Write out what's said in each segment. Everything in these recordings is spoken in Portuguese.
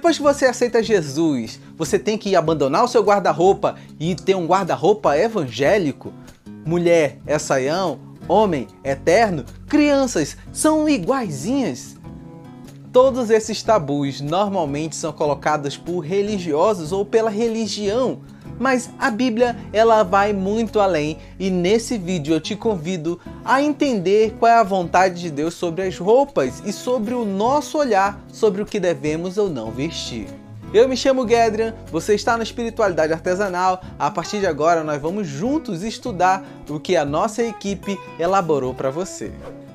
Depois que você aceita Jesus, você tem que abandonar o seu guarda-roupa e ter um guarda-roupa evangélico? Mulher é saião, homem é eterno, crianças são iguaizinhas. Todos esses tabus normalmente são colocados por religiosos ou pela religião, mas a Bíblia ela vai muito além e nesse vídeo eu te convido a entender qual é a vontade de Deus sobre as roupas e sobre o nosso olhar sobre o que devemos ou não vestir. Eu me chamo Gedrian, você está na Espiritualidade Artesanal. A partir de agora nós vamos juntos estudar o que a nossa equipe elaborou para você.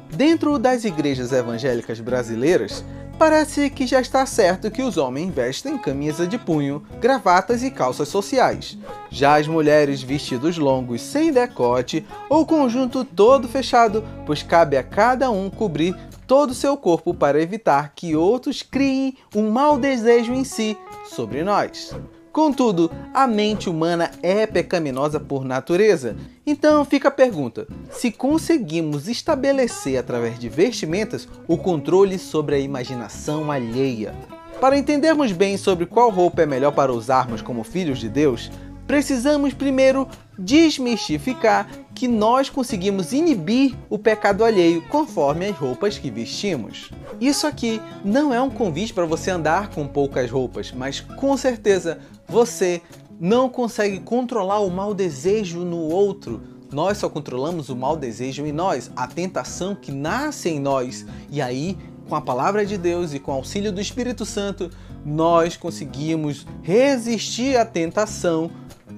Dentro das igrejas evangélicas brasileiras, Parece que já está certo que os homens vestem camisa de punho, gravatas e calças sociais. Já as mulheres vestidos longos sem decote ou conjunto todo fechado, pois cabe a cada um cobrir todo o seu corpo para evitar que outros criem um mau desejo em si sobre nós. Contudo, a mente humana é pecaminosa por natureza. Então fica a pergunta: se conseguimos estabelecer através de vestimentas o controle sobre a imaginação alheia? Para entendermos bem sobre qual roupa é melhor para usarmos como filhos de Deus, precisamos primeiro desmistificar que nós conseguimos inibir o pecado alheio conforme as roupas que vestimos. Isso aqui não é um convite para você andar com poucas roupas, mas com certeza você não consegue controlar o mau desejo no outro. Nós só controlamos o mau desejo em nós, a tentação que nasce em nós. E aí, com a palavra de Deus e com o auxílio do Espírito Santo, nós conseguimos resistir à tentação,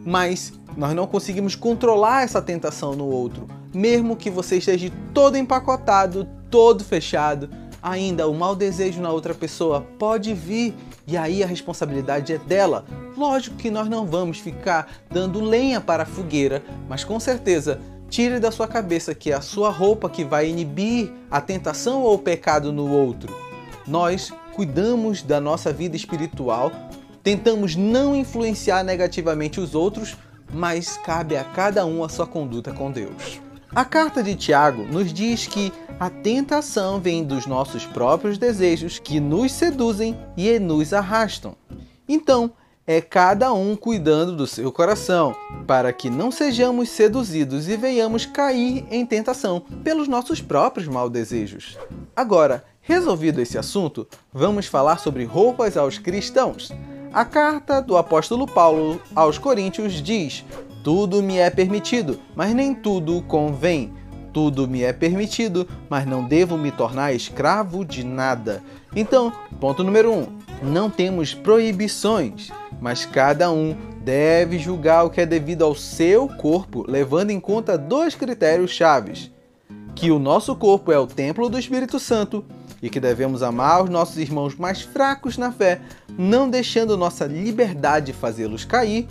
mas nós não conseguimos controlar essa tentação no outro. Mesmo que você esteja todo empacotado, todo fechado, ainda o mau desejo na outra pessoa pode vir e aí a responsabilidade é dela. Lógico que nós não vamos ficar dando lenha para a fogueira, mas com certeza tire da sua cabeça que é a sua roupa que vai inibir a tentação ou o pecado no outro. Nós cuidamos da nossa vida espiritual, tentamos não influenciar negativamente os outros mas cabe a cada um a sua conduta com Deus. A carta de Tiago nos diz que a tentação vem dos nossos próprios desejos que nos seduzem e nos arrastam. Então, é cada um cuidando do seu coração, para que não sejamos seduzidos e venhamos cair em tentação pelos nossos próprios maus desejos. Agora, resolvido esse assunto, vamos falar sobre roupas aos cristãos. A carta do apóstolo Paulo aos Coríntios diz: Tudo me é permitido, mas nem tudo convém. Tudo me é permitido, mas não devo me tornar escravo de nada. Então, ponto número 1. Um, não temos proibições, mas cada um deve julgar o que é devido ao seu corpo, levando em conta dois critérios chaves: que o nosso corpo é o templo do Espírito Santo e que devemos amar os nossos irmãos mais fracos na fé, não deixando nossa liberdade fazê-los cair.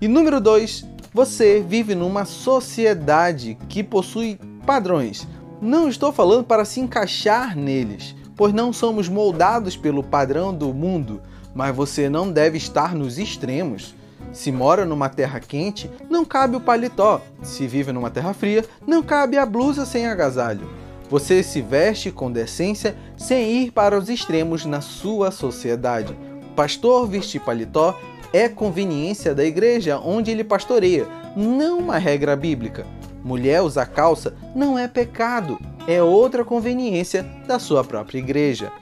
E número 2, você vive numa sociedade que possui padrões. Não estou falando para se encaixar neles, pois não somos moldados pelo padrão do mundo, mas você não deve estar nos extremos. Se mora numa terra quente, não cabe o paletó. Se vive numa terra fria, não cabe a blusa sem agasalho. Você se veste com decência sem ir para os extremos na sua sociedade. Pastor vestir paletó é conveniência da igreja onde ele pastoreia, não uma regra bíblica. Mulher usar calça não é pecado, é outra conveniência da sua própria igreja.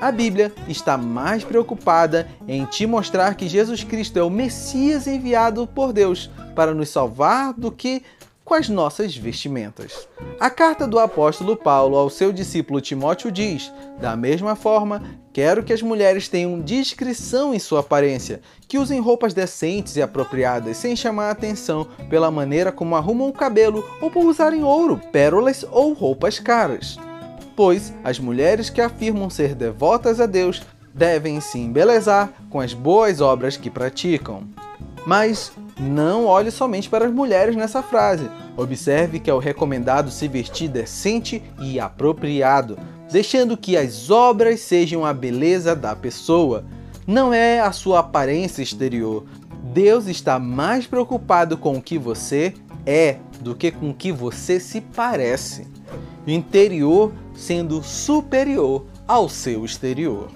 A Bíblia está mais preocupada em te mostrar que Jesus Cristo é o Messias enviado por Deus para nos salvar do que com as nossas vestimentas. A carta do apóstolo Paulo ao seu discípulo Timóteo diz: Da mesma forma, quero que as mulheres tenham discrição em sua aparência, que usem roupas decentes e apropriadas, sem chamar a atenção pela maneira como arrumam o cabelo ou por usarem ouro, pérolas ou roupas caras. Pois as mulheres que afirmam ser devotas a Deus devem se embelezar com as boas obras que praticam. Mas não olhe somente para as mulheres nessa frase. Observe que é o recomendado se vestir decente e apropriado, deixando que as obras sejam a beleza da pessoa. Não é a sua aparência exterior. Deus está mais preocupado com o que você é do que com o que você se parece. Interior sendo superior ao seu exterior.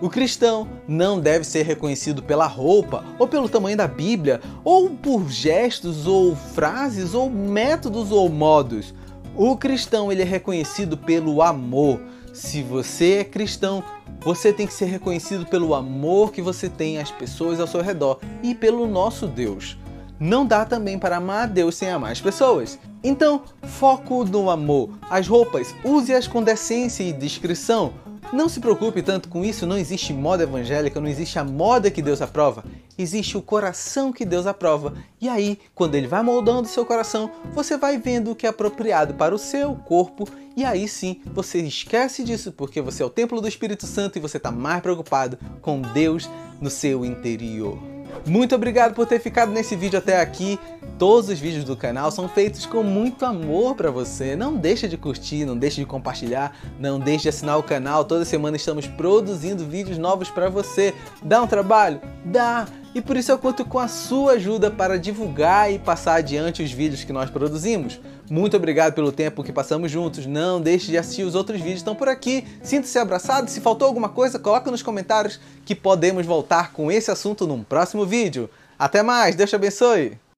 O cristão não deve ser reconhecido pela roupa, ou pelo tamanho da Bíblia, ou por gestos, ou frases, ou métodos ou modos. O cristão ele é reconhecido pelo amor. Se você é cristão, você tem que ser reconhecido pelo amor que você tem às pessoas ao seu redor e pelo nosso Deus. Não dá também para amar a Deus sem amar as pessoas. Então, foco no amor. As roupas, use-as com decência e discrição. Não se preocupe tanto com isso, não existe moda evangélica, não existe a moda que Deus aprova, existe o coração que Deus aprova. E aí, quando ele vai moldando seu coração, você vai vendo o que é apropriado para o seu corpo, e aí sim você esquece disso porque você é o templo do Espírito Santo e você está mais preocupado com Deus no seu interior. Muito obrigado por ter ficado nesse vídeo até aqui. Todos os vídeos do canal são feitos com muito amor para você. Não deixe de curtir, não deixe de compartilhar, não deixe de assinar o canal. Toda semana estamos produzindo vídeos novos para você. Dá um trabalho? Dá! E por isso eu conto com a sua ajuda para divulgar e passar adiante os vídeos que nós produzimos. Muito obrigado pelo tempo que passamos juntos. Não deixe de assistir os outros vídeos estão por aqui. Sinta-se abraçado. Se faltou alguma coisa, coloca nos comentários que podemos voltar com esse assunto num próximo vídeo. Até mais, Deus te abençoe!